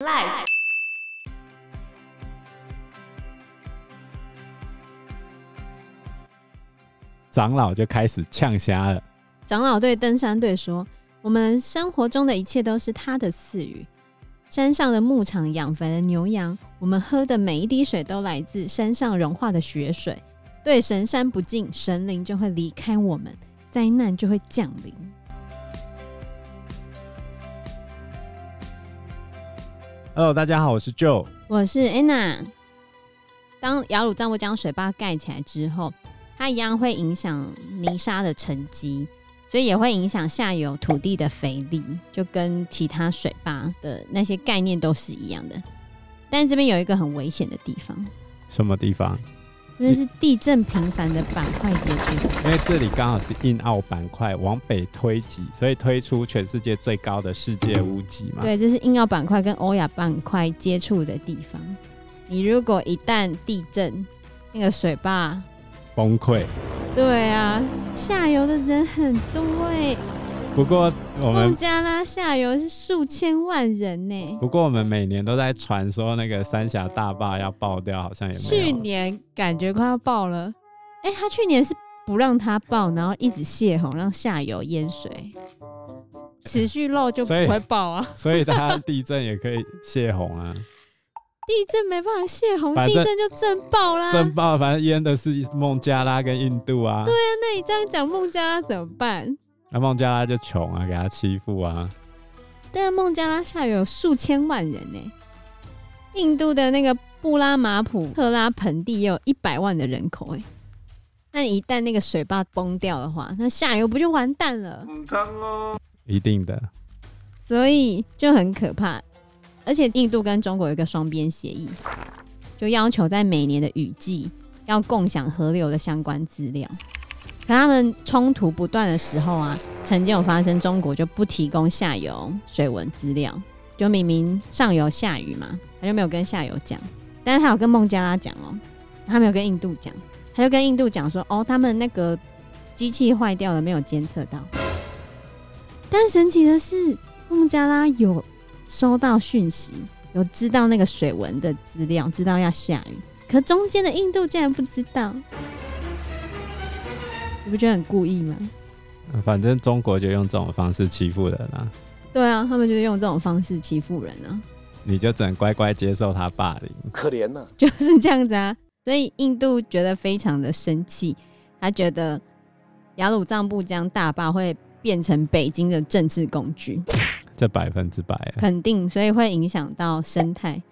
Life。长老就开始呛瞎了。长老对登山队说：“我们生活中的一切都是他的赐予。山上的牧场养肥了牛羊，我们喝的每一滴水都来自山上融化的雪水。对神山不敬，神灵就会离开我们，灾难就会降临。” Hello，大家好，我是 Joe，我是 Anna。当雅鲁藏布江水坝盖起来之后，它一样会影响泥沙的沉积，所以也会影响下游土地的肥力，就跟其他水坝的那些概念都是一样的。但这边有一个很危险的地方，什么地方？因为是地震频繁的板块接触，因为这里刚好是印澳板块往北推挤，所以推出全世界最高的世界屋脊嘛。对，这是印澳板块跟欧亚板块接触的地方。你如果一旦地震，那个水坝崩溃。对啊，下游的人很多哎。不过我们孟加拉下游是数千万人呢。不过我们每年都在传说那个三峡大坝要爆掉，好像也没有。去年感觉快要爆了，哎、欸，他去年是不让它爆，然后一直泄洪，让下游淹水，持续漏就不会爆啊。所以它地震也可以泄洪啊。地震没办法泄洪，地震就震爆啦。震爆，反正淹的是孟加拉跟印度啊。对啊，那你这样讲孟加拉怎么办？那孟加拉就穷啊，给他欺负啊！对啊，孟加拉下游有数千万人呢。印度的那个布拉马普特拉盆地也有一百万的人口哎。那一旦那个水坝崩掉的话，那下游不就完蛋了？嗯哦、一定的。所以就很可怕。而且印度跟中国有一个双边协议，就要求在每年的雨季要共享河流的相关资料。可他们冲突不断的时候啊，曾经有发生，中国就不提供下游水文资料，就明明上游下雨嘛，他就没有跟下游讲，但是他有跟孟加拉讲哦，他没有跟印度讲，他就跟印度讲说，哦，他们那个机器坏掉了，没有监测到。但神奇的是，孟加拉有收到讯息，有知道那个水文的资料，知道要下雨，可中间的印度竟然不知道。你不觉得很故意吗？反正中国就用这种方式欺负人啊。对啊，他们就是用这种方式欺负人啊。你就只能乖乖接受他霸凌。可怜呢、啊，就是这样子啊。所以印度觉得非常的生气，他觉得雅鲁藏布江大坝会变成北京的政治工具。这百分之百啊，肯定，所以会影响到生态，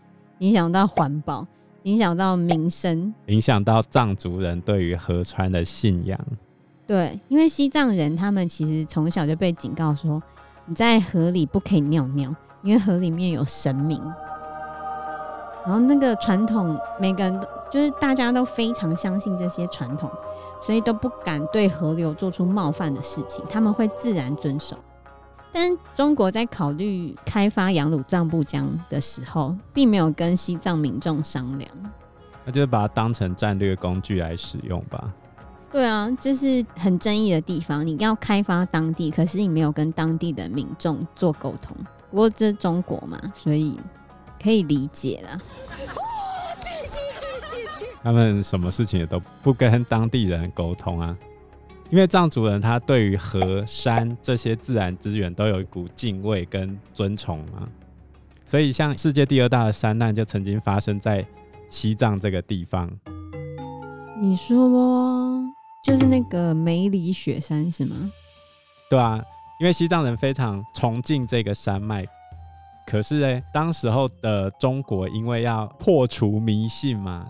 影响到环保，影响到民生，影响到藏族人对于河川的信仰。对，因为西藏人他们其实从小就被警告说，你在河里不可以尿尿，因为河里面有神明。然后那个传统，每个人都就是大家都非常相信这些传统，所以都不敢对河流做出冒犯的事情，他们会自然遵守。但中国在考虑开发雅鲁藏布江的时候，并没有跟西藏民众商量，那就是把它当成战略工具来使用吧。对啊，这是很争议的地方。你要开发当地，可是你没有跟当地的民众做沟通。不过这是中国嘛，所以可以理解啦。他们什么事情也都不跟当地人沟通啊，因为藏族人他对于河山这些自然资源都有一股敬畏跟尊崇嘛。所以像世界第二大的山难就曾经发生在西藏这个地方。你说不？就是那个梅里雪山是吗？对啊，因为西藏人非常崇敬这个山脉，可是呢，当时候的中国因为要破除迷信嘛，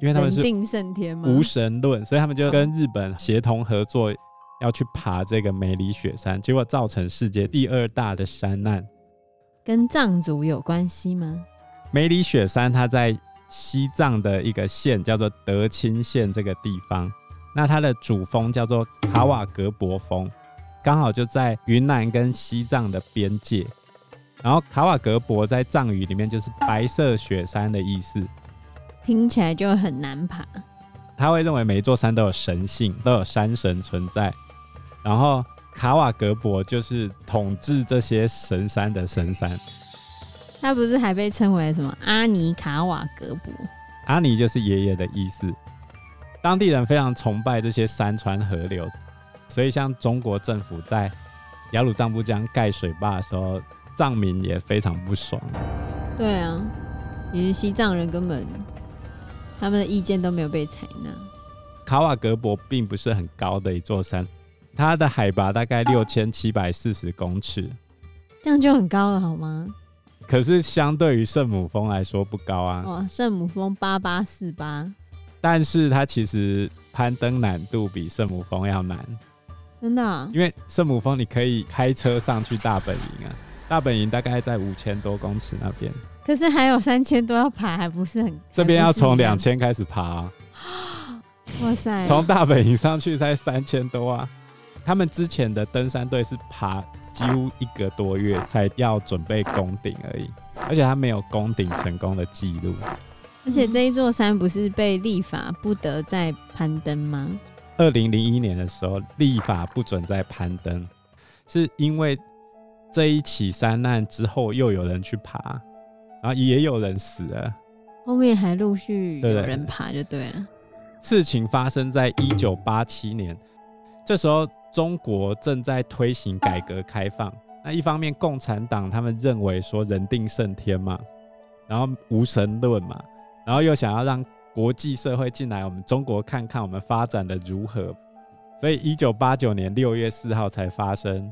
因为他们是定胜天嘛，无神论，所以他们就跟日本协同合作，要去爬这个梅里雪山，结果造成世界第二大的山难。跟藏族有关系吗？梅里雪山它在西藏的一个县叫做德钦县这个地方。那它的主峰叫做卡瓦格博峰，刚好就在云南跟西藏的边界。然后卡瓦格博在藏语里面就是白色雪山的意思，听起来就很难爬。他会认为每一座山都有神性，都有山神存在。然后卡瓦格博就是统治这些神山的神山。他不是还被称为什么阿尼卡瓦格博？阿尼就是爷爷的意思。当地人非常崇拜这些山川河流，所以像中国政府在雅鲁藏布江盖水坝的时候，藏民也非常不爽。对啊，其实西藏人根本他们的意见都没有被采纳。卡瓦格博并不是很高的一座山，它的海拔大概六千七百四十公尺，这样就很高了，好吗？可是相对于圣母峰来说不高啊。哇，圣母峰八八四八。但是它其实攀登难度比圣母峰要难，真的啊？因为圣母峰你可以开车上去大本营啊，大本营大概在五千多公尺那边，可是还有三千多要爬，还不是很？这边要从两千开始爬啊！哇塞，从大本营上去才三千多啊！他们之前的登山队是爬几乎一个多月才要准备攻顶而已，而且他没有攻顶成功的记录。而且这一座山不是被立法不得再攀登吗？二零零一年的时候，立法不准再攀登，是因为这一起山难之后又有人去爬，然后也有人死了，后面还陆续有人爬就对了。事情发生在一九八七年，这时候中国正在推行改革开放，那一方面共产党他们认为说人定胜天嘛，然后无神论嘛。然后又想要让国际社会进来，我们中国看看我们发展的如何，所以一九八九年六月四号才发生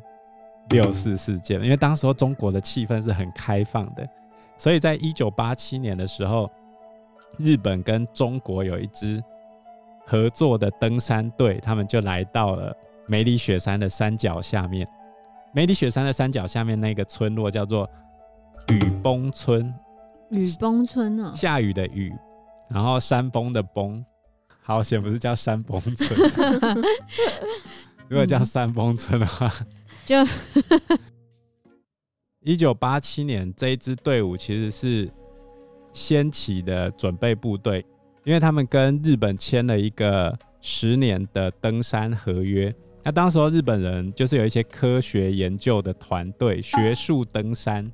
六四事件。因为当时候中国的气氛是很开放的，所以在一九八七年的时候，日本跟中国有一支合作的登山队，他们就来到了梅里雪山的山脚下面。梅里雪山的山脚下面那个村落叫做雨崩村。雨崩村哦，下雨的雨，然后山崩的崩，好险不是叫山崩村。如果叫山崩村的话，就 一九八七年这一支队伍其实是先起的准备部队，因为他们跟日本签了一个十年的登山合约。那当时候日本人就是有一些科学研究的团队，学术登山。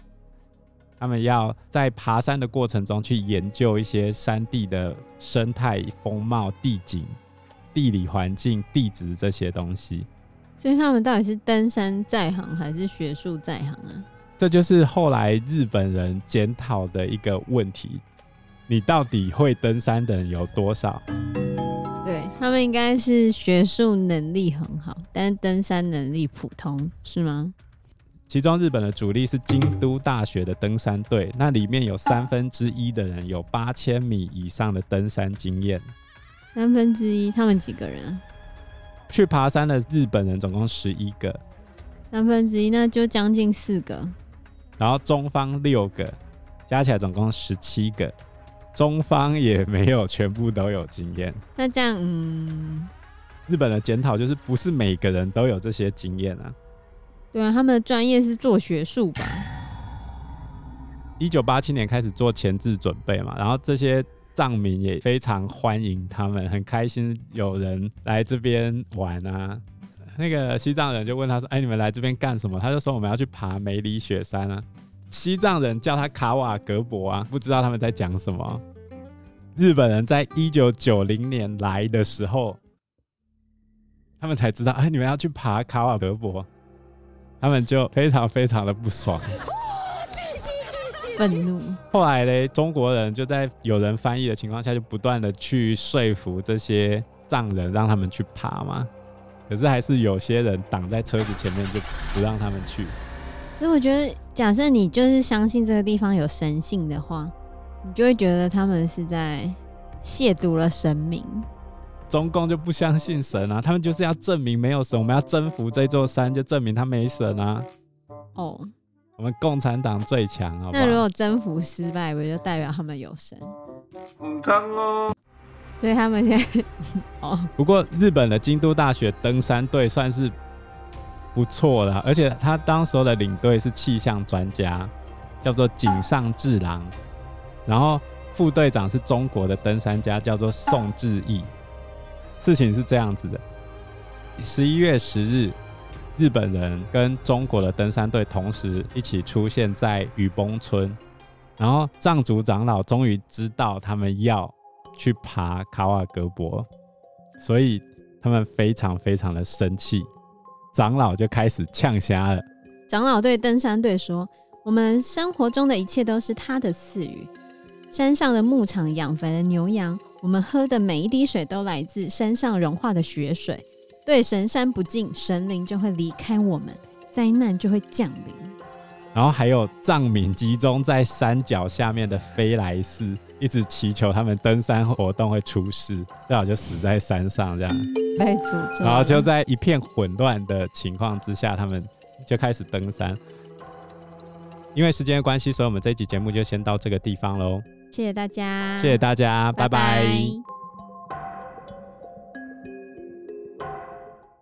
他们要在爬山的过程中去研究一些山地的生态风貌、地景、地理环境、地质这些东西。所以他们到底是登山在行还是学术在行啊？这就是后来日本人检讨的一个问题：你到底会登山的人有多少？对，他们应该是学术能力很好，但是登山能力普通，是吗？其中，日本的主力是京都大学的登山队，那里面有三分之一的人有八千米以上的登山经验。三分之一，他们几个人？去爬山的日本人总共十一个。三分之一，那就将近四个。然后中方六个，加起来总共十七个。中方也没有全部都有经验。那这样，嗯，日本的检讨就是不是每个人都有这些经验啊。对啊，他们的专业是做学术吧。一九八七年开始做前置准备嘛，然后这些藏民也非常欢迎他们，很开心有人来这边玩啊。那个西藏人就问他说：“哎，你们来这边干什么？”他就说：“我们要去爬梅里雪山啊。”西藏人叫他卡瓦格博啊，不知道他们在讲什么。日本人在一九九零年来的时候，他们才知道：“哎，你们要去爬卡瓦格博。”他们就非常非常的不爽，愤怒。后来呢，中国人就在有人翻译的情况下，就不断的去说服这些藏人，让他们去爬嘛。可是还是有些人挡在车子前面，就不让他们去。所以我觉得，假设你就是相信这个地方有神性的话，你就会觉得他们是在亵渎了神明。中共就不相信神啊，他们就是要证明没有神，我们要征服这座山，就证明他没神啊。哦，我们共产党最强，好不好？那如果征服失败，不就代表他们有神？嗯，哦。所以他们现在哦。不过日本的京都大学登山队算是不错的，而且他当时候的领队是气象专家，叫做井上智郎，然后副队长是中国的登山家，叫做宋志毅。事情是这样子的：十一月十日，日本人跟中国的登山队同时一起出现在雨崩村。然后藏族长老终于知道他们要去爬卡瓦格博，所以他们非常非常的生气，长老就开始呛声了。长老对登山队说：“我们生活中的一切都是他的赐予。山上的牧场养肥了牛羊，我们喝的每一滴水都来自山上融化的雪水。对神山不敬，神灵就会离开我们，灾难就会降临。”然后还有藏民集中在山脚下面的飞来寺，一直祈求他们登山活动会出事，最好就死在山上这样。被诅咒。然后就在一片混乱的情况之下，他们就开始登山。因为时间的关系，所以我们这一集节目就先到这个地方喽。谢谢大家，谢谢大家，拜拜。拜拜。